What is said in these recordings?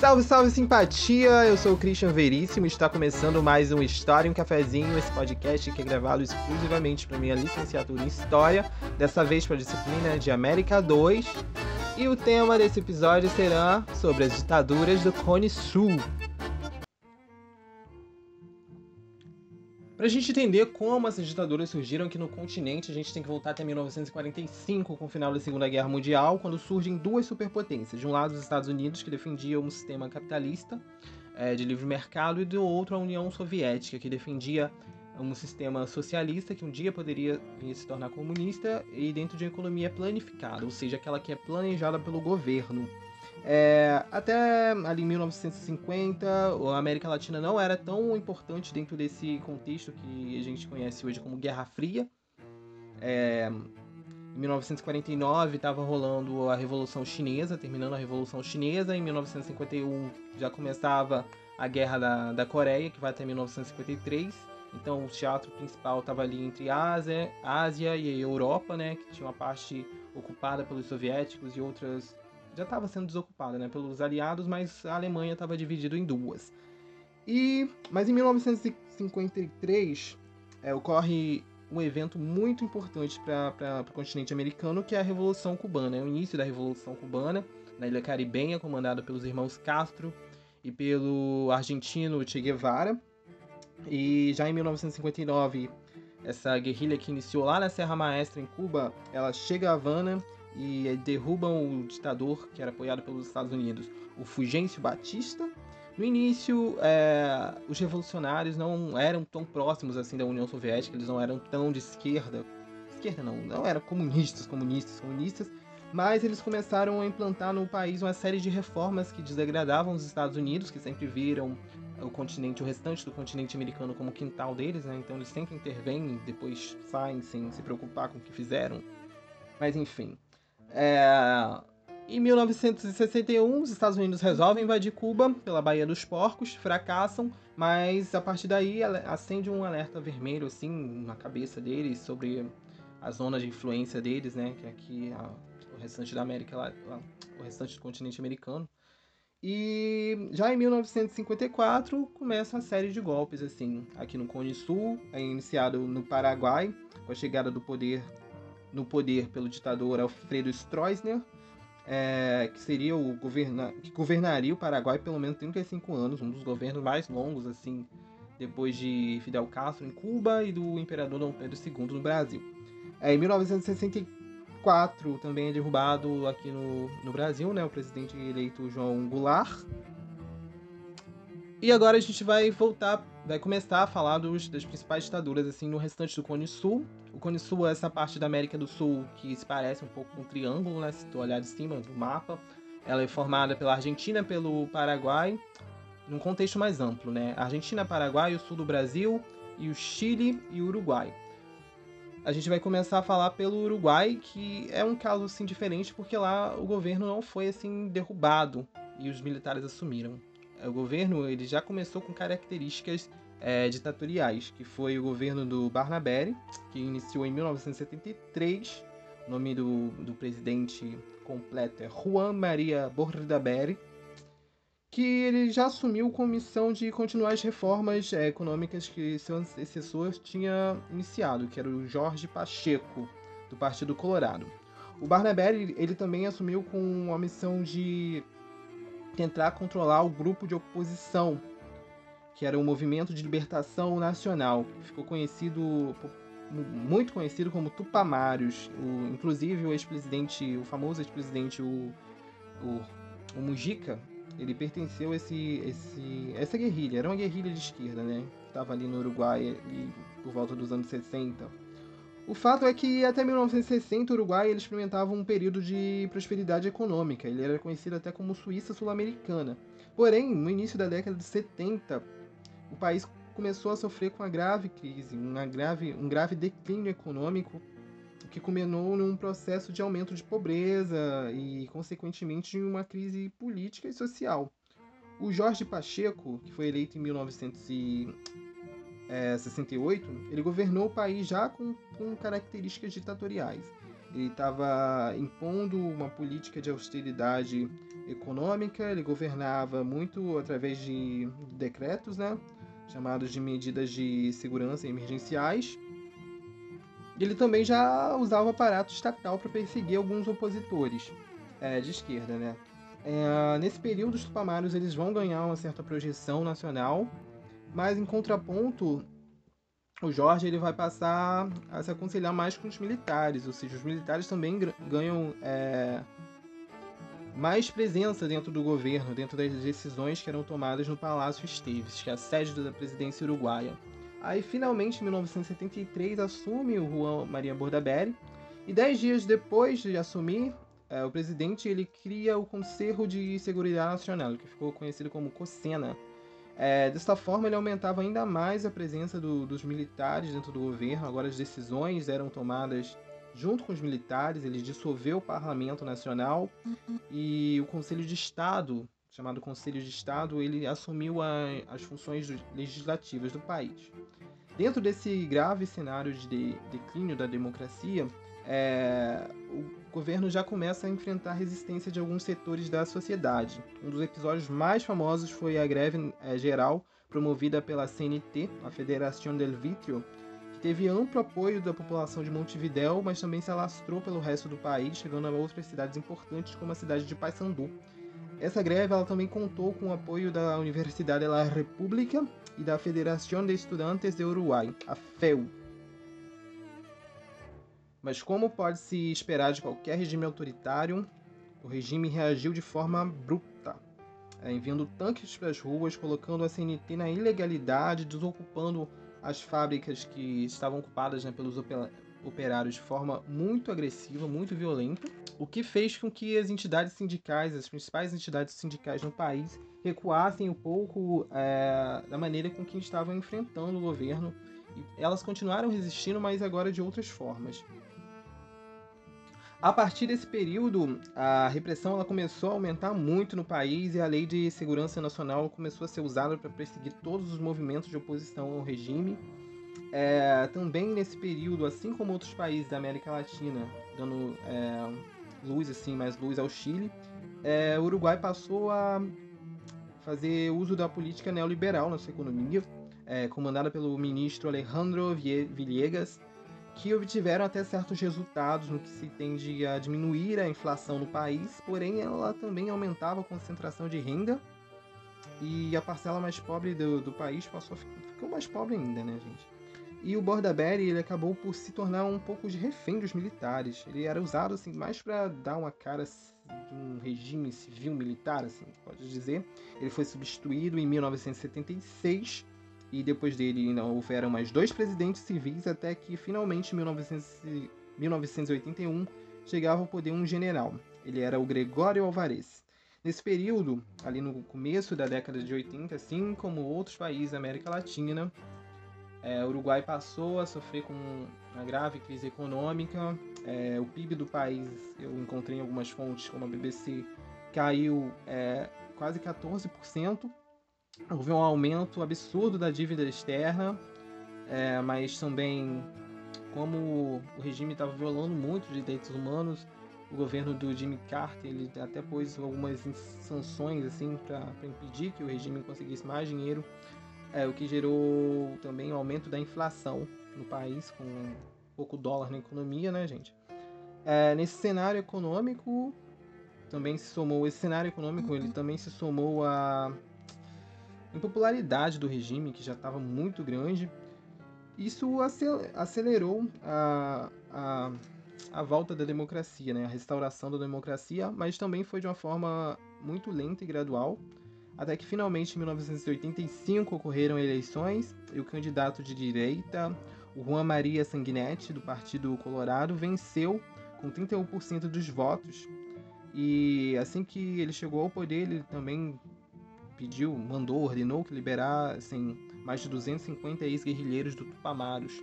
Salve, salve simpatia! Eu sou o Christian Veríssimo e está começando mais um História um Cafezinho, esse podcast que é gravado exclusivamente para minha licenciatura em História, dessa vez para a disciplina de América 2. E o tema desse episódio será sobre as ditaduras do Cone Sul. Para a gente entender como essas ditaduras surgiram aqui no continente, a gente tem que voltar até 1945, com o final da Segunda Guerra Mundial, quando surgem duas superpotências. De um lado, os Estados Unidos, que defendia um sistema capitalista é, de livre mercado, e do outro, a União Soviética, que defendia um sistema socialista que um dia poderia vir se tornar comunista e dentro de uma economia planificada, ou seja, aquela que é planejada pelo governo. É, até ali em 1950, a América Latina não era tão importante dentro desse contexto que a gente conhece hoje como Guerra Fria. É, em 1949 estava rolando a Revolução Chinesa, terminando a Revolução Chinesa. Em 1951 já começava a Guerra da, da Coreia, que vai até 1953. Então o teatro principal estava ali entre Ásia, Ásia e Europa, né, que tinha uma parte ocupada pelos soviéticos e outras já estava sendo desocupada né, pelos aliados, mas a Alemanha estava dividida em duas. E, mas em 1953 é, ocorre um evento muito importante para o continente americano, que é a Revolução Cubana. É o início da Revolução Cubana, na Ilha Caribenha, comandada pelos irmãos Castro e pelo argentino Che Guevara. E já em 1959, essa guerrilha que iniciou lá na Serra Maestra, em Cuba, ela chega a Havana e derrubam o ditador que era apoiado pelos Estados Unidos, o Fulgêncio Batista. No início, é, os revolucionários não eram tão próximos assim da União Soviética, eles não eram tão de esquerda, esquerda não, não eram comunistas, comunistas, comunistas, mas eles começaram a implantar no país uma série de reformas que desagradavam os Estados Unidos, que sempre viram o continente, o restante do continente americano como quintal deles, né? Então eles sempre intervêm depois saem sem se preocupar com o que fizeram. Mas enfim, é... Em 1961, os Estados Unidos resolvem invadir Cuba pela Baía dos Porcos, fracassam, mas a partir daí acende um alerta vermelho assim na cabeça deles sobre a zona de influência deles, né, que é aqui a, o restante da América, lá, o restante do continente americano. E já em 1954 começa a série de golpes assim, aqui no Cone Sul, é iniciado no Paraguai com a chegada do poder no poder pelo ditador Alfredo Stroessner, é, que seria o governa que governaria o Paraguai pelo menos 35 anos, um dos governos mais longos assim depois de Fidel Castro em Cuba e do imperador Dom Pedro II no Brasil. É, em 1964 também é derrubado aqui no, no Brasil, né, o presidente eleito João Goulart. E agora a gente vai voltar, vai começar a falar dos, das principais ditaduras assim no restante do Cone Sul, o Cone Sul é essa parte da América do Sul que se parece um pouco com um triângulo, né? Se tu olhar de cima do mapa. Ela é formada pela Argentina, pelo Paraguai, num contexto mais amplo, né? Argentina, Paraguai, o sul do Brasil e o Chile e o Uruguai. A gente vai começar a falar pelo Uruguai, que é um caso assim diferente porque lá o governo não foi assim derrubado e os militares assumiram. O governo ele já começou com características é, ditatoriais, que foi o governo do Barnabé, que iniciou em 1973. O nome do, do presidente completo é Juan Maria Bordaberry, que ele já assumiu com missão de continuar as reformas é, econômicas que seu antecessor tinha iniciado, que era o Jorge Pacheco, do Partido Colorado. O Barnabé ele também assumiu com a missão de tentar controlar o grupo de oposição que era o Movimento de Libertação Nacional, que ficou conhecido, muito conhecido como Tupamaros. O, inclusive o ex-presidente, o famoso ex-presidente, o, o, o Mujica, ele pertenceu a esse, esse, essa guerrilha. Era uma guerrilha de esquerda, né? Estava ali no Uruguai ali, por volta dos anos 60. O fato é que até 1960 o Uruguai ele experimentava um período de prosperidade econômica. Ele era conhecido até como Suíça Sul-Americana. Porém, no início da década de 70, o país começou a sofrer com uma grave crise, uma grave, um grave declínio econômico que culminou num processo de aumento de pobreza e, consequentemente, uma crise política e social. O Jorge Pacheco, que foi eleito em 1968, ele governou o país já com, com características ditatoriais. Ele estava impondo uma política de austeridade econômica, ele governava muito através de decretos, né, chamados de medidas de segurança emergenciais. Ele também já usava o aparato estatal para perseguir alguns opositores é, de esquerda, né. É, nesse período, os tupamaros eles vão ganhar uma certa projeção nacional, mas em contraponto, o Jorge ele vai passar a se aconselhar mais com os militares, ou seja, os militares também ganham é, mais presença dentro do governo, dentro das decisões que eram tomadas no Palácio Esteves, que é a sede da presidência uruguaia. Aí, finalmente, em 1973, assume o Juan Maria Bordaberry, e dez dias depois de assumir, é, o presidente ele cria o Conselho de Seguridade Nacional, que ficou conhecido como COSENA. É, desta forma, ele aumentava ainda mais a presença do, dos militares dentro do governo. Agora, as decisões eram tomadas junto com os militares. Ele dissolveu o Parlamento Nacional e o Conselho de Estado, chamado Conselho de Estado, ele assumiu a, as funções legislativas do país. Dentro desse grave cenário de declínio da democracia, é, o governo já começa a enfrentar resistência de alguns setores da sociedade. Um dos episódios mais famosos foi a greve é, geral promovida pela CNT, a Federação del Vitrio, que teve amplo apoio da população de Montevidéu, mas também se alastrou pelo resto do país, chegando a outras cidades importantes como a cidade de Paysandu. Essa greve ela também contou com o apoio da Universidade da República e da Federação de Estudantes de Uruguai, a FEU, mas como pode se esperar de qualquer regime autoritário, o regime reagiu de forma bruta, é, enviando tanques para as ruas, colocando a CNT na ilegalidade, desocupando as fábricas que estavam ocupadas né, pelos operários de forma muito agressiva, muito violenta, o que fez com que as entidades sindicais, as principais entidades sindicais no país, recuassem um pouco é, da maneira com que estavam enfrentando o governo. E elas continuaram resistindo, mas agora de outras formas. A partir desse período, a repressão ela começou a aumentar muito no país e a Lei de Segurança Nacional começou a ser usada para perseguir todos os movimentos de oposição ao regime. É, também nesse período, assim como outros países da América Latina, dando é, luz assim, mais luz ao Chile, é, o Uruguai passou a fazer uso da política neoliberal na sua economia, é, comandada pelo ministro Alejandro Villegas, que obtiveram até certos resultados no que se tende a diminuir a inflação no país, porém ela também aumentava a concentração de renda e a parcela mais pobre do, do país passou ficou mais pobre ainda, né, gente? E o Bordaberry ele acabou por se tornar um pouco de refém dos militares. Ele era usado assim mais para dar uma cara de um regime civil militar, assim, pode dizer. Ele foi substituído em 1976 e depois dele ainda houveram mais dois presidentes civis até que finalmente em 1981 chegava ao poder um general. Ele era o Gregório Alvarez. Nesse período, ali no começo da década de 80, assim como outros países da América Latina, é, o Uruguai passou a sofrer com uma grave crise econômica. É, o PIB do país, eu encontrei em algumas fontes, como a BBC, caiu é, quase 14% houve um aumento absurdo da dívida externa, é, mas também como o regime estava violando muito os direitos humanos, o governo do Jimmy Carter ele até pôs algumas sanções assim para impedir que o regime conseguisse mais dinheiro, é, o que gerou também o um aumento da inflação no país, com um pouco dólar na economia, né, gente? É, nesse cenário econômico também se somou esse cenário econômico, ele também se somou a impopularidade do regime, que já estava muito grande, isso acelerou a, a, a volta da democracia, né? a restauração da democracia, mas também foi de uma forma muito lenta e gradual, até que finalmente em 1985 ocorreram eleições e o candidato de direita, o Juan Maria Sanguinetti, do Partido Colorado, venceu com 31% dos votos. E assim que ele chegou ao poder, ele também pediu, mandou, ordenou que liberassem mais de 250 ex-guerrilheiros do Tupamaros.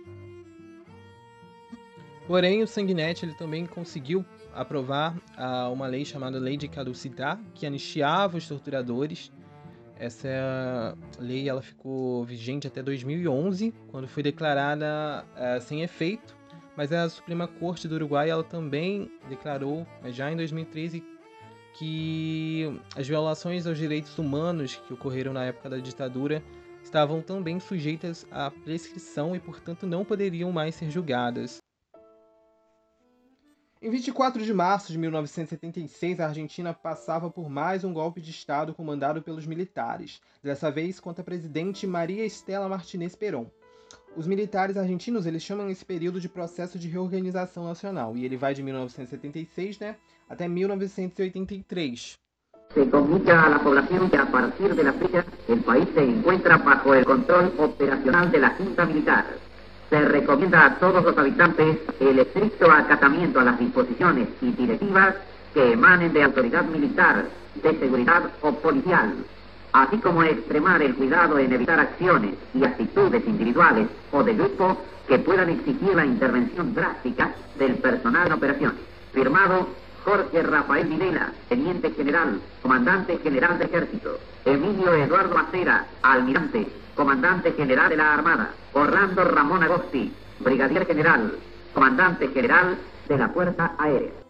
Porém, o Sanguinetti ele também conseguiu aprovar uh, uma lei chamada Lei de Caducidade, que anistiava os torturadores. Essa lei ela ficou vigente até 2011, quando foi declarada uh, sem efeito, mas a Suprema Corte do Uruguai ela também declarou, já em 2013, que as violações aos direitos humanos que ocorreram na época da ditadura estavam também sujeitas à prescrição e, portanto, não poderiam mais ser julgadas. Em 24 de março de 1976, a Argentina passava por mais um golpe de Estado comandado pelos militares, dessa vez contra a presidente Maria Estela Martinez Perón. Os militares argentinos eles chamam esse período de processo de reorganização nacional, e ele vai de 1976 né, até 1983. Se comunica a la población que a partir de la fecha el país se encuentra bajo el control operacional de la Junta Militar. Se recomienda a todos los habitantes el estricto acatamiento a las disposiciones y directivas que emanen de autoridad militar, de seguridad o policial, así como extremar el cuidado en evitar acciones y actitudes individuales o de grupo que puedan exigir la intervención drástica del personal en operación. Firmado Jorge Rafael Videla, Teniente General, Comandante General de Ejército. Emilio Eduardo Acera, Almirante, Comandante General de la Armada. Orlando Ramón Agosti, Brigadier General, Comandante General de la Fuerza Aérea.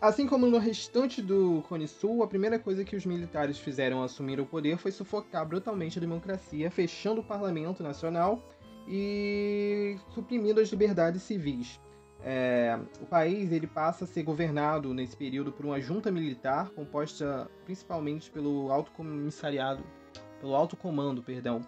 Assim como no restante do Cone Sul, a primeira coisa que os militares fizeram ao assumir o poder foi sufocar brutalmente a democracia, fechando o parlamento nacional e suprimindo as liberdades civis. É, o país ele passa a ser governado nesse período por uma junta militar composta principalmente pelo alto comissariado, pelo alto comando, perdão,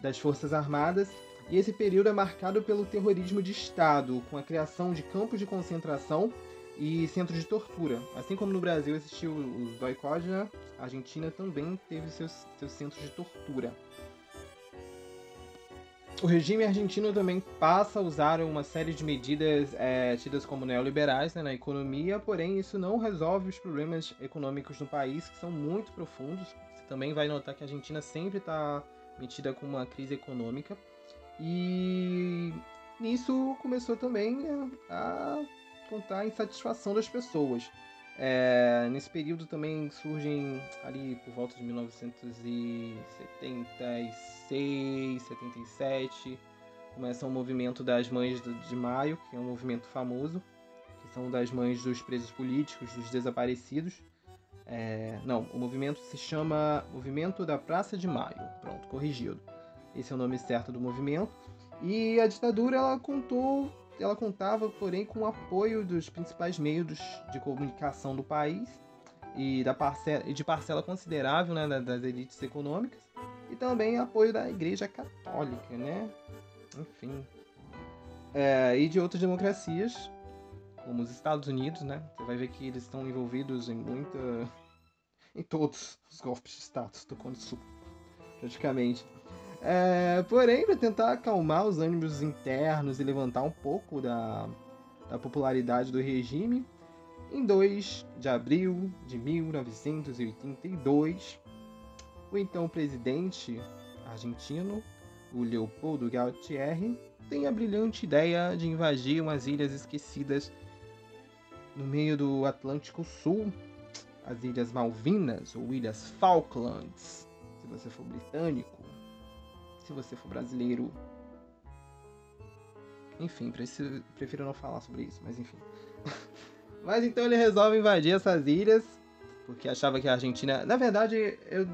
das Forças Armadas. E esse período é marcado pelo terrorismo de Estado, com a criação de campos de concentração e centros de tortura. Assim como no Brasil existiu os né? a Argentina também teve seus, seus centros de tortura. O regime argentino também passa a usar uma série de medidas é, tidas como neoliberais né, na economia, porém isso não resolve os problemas econômicos no país, que são muito profundos. Você também vai notar que a Argentina sempre está metida com uma crise econômica. E nisso começou também a contar a insatisfação das pessoas. É, nesse período também surgem ali por volta de 1976, 77, começa o um movimento das Mães de Maio, que é um movimento famoso, que são das mães dos presos políticos, dos desaparecidos. É, não, o movimento se chama Movimento da Praça de Maio. Pronto, corrigido. Esse é o nome certo do movimento. E a ditadura ela contou ela contava, porém, com o apoio dos principais meios de comunicação do país e da parcela, de parcela considerável né, das elites econômicas e também apoio da Igreja Católica, né? Enfim. É, e de outras democracias, como os Estados Unidos, né? Você vai ver que eles estão envolvidos em muita. em todos os golpes de status do Cone Sul, praticamente. É, porém, para tentar acalmar os ânimos internos e levantar um pouco da, da popularidade do regime, em 2 de abril de 1982, o então presidente argentino, o Leopoldo Galtieri, tem a brilhante ideia de invadir umas ilhas esquecidas no meio do Atlântico Sul, as Ilhas Malvinas ou Ilhas Falklands, se você for britânico se você for brasileiro. Enfim, prefiro não falar sobre isso, mas enfim. mas então ele resolve invadir essas ilhas, porque achava que a Argentina. Na verdade, eu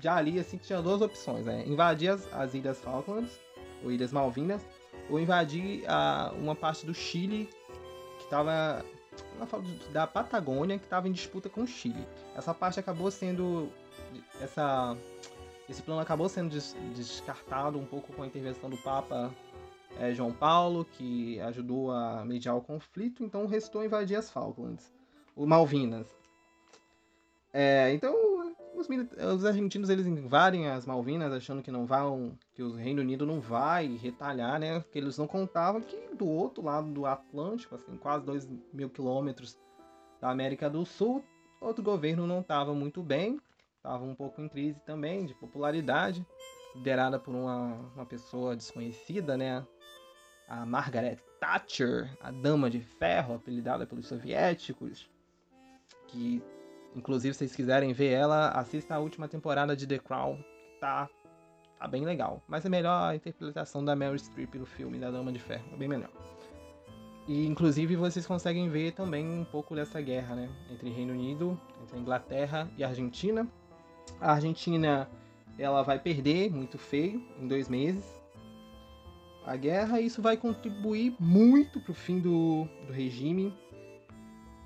já li assim que tinha duas opções, né? Invadir as, as Ilhas Falklands, ou Ilhas Malvinas, ou invadir a, uma parte do Chile que estava da Patagônia que estava em disputa com o Chile. Essa parte acabou sendo essa esse plano acabou sendo des descartado um pouco com a intervenção do Papa é, João Paulo, que ajudou a mediar o conflito, então restou invadir as Falklands, o Malvinas. É, então, os, os, argentinos eles invadem as Malvinas achando que não vão, que o Reino Unido não vai retalhar, né? Que eles não contavam que do outro lado do Atlântico, assim, quase 2 mil quilômetros da América do Sul, outro governo não estava muito bem estava um pouco em crise também de popularidade, liderada por uma, uma pessoa desconhecida, né? A Margaret Thatcher, a Dama de Ferro, apelidada pelos soviéticos, que inclusive se vocês quiserem ver ela, assista a última temporada de The Crown, que tá, tá bem legal. Mas é melhor a interpretação da Meryl Streep no filme da Dama de Ferro, é bem melhor. E inclusive vocês conseguem ver também um pouco dessa guerra, né? Entre Reino Unido, entre Inglaterra e Argentina. A Argentina ela vai perder muito feio em dois meses a guerra isso vai contribuir muito para o fim do, do regime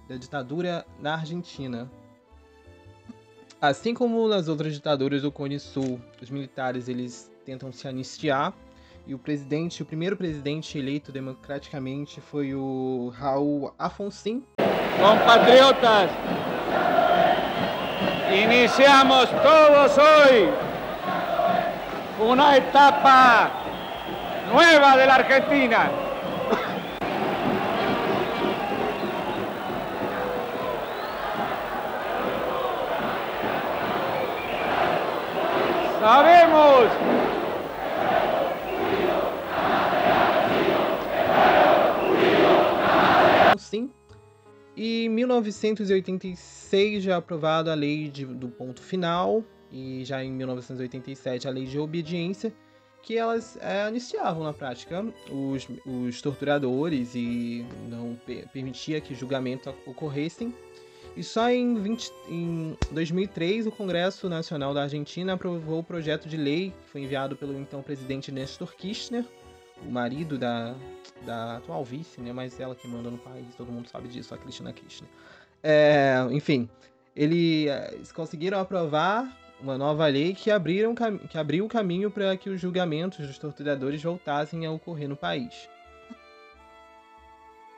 da ditadura na Argentina. Assim como nas outras ditaduras do Cone Sul, os militares eles tentam se anistiar e o presidente, o primeiro presidente eleito democraticamente foi o Raul Afonso. Compatriotas, iniciamos todos hoy una etapa nueva de la Argentina. Sabemos Sim. E em 1986 já aprovada a lei de, do ponto final e já em 1987 a lei de obediência, que elas é, anistiavam na prática os, os torturadores e não permitia que julgamento ocorressem. E só em, 20, em 2003 o Congresso Nacional da Argentina aprovou o projeto de lei que foi enviado pelo então presidente Néstor Kirchner, o marido da, da atual vice, né? Mas ela que manda no país, todo mundo sabe disso, a Cristina Kirchner. É, enfim, eles é, conseguiram aprovar uma nova lei que, abriram, que abriu o caminho para que os julgamentos dos torturadores voltassem a ocorrer no país.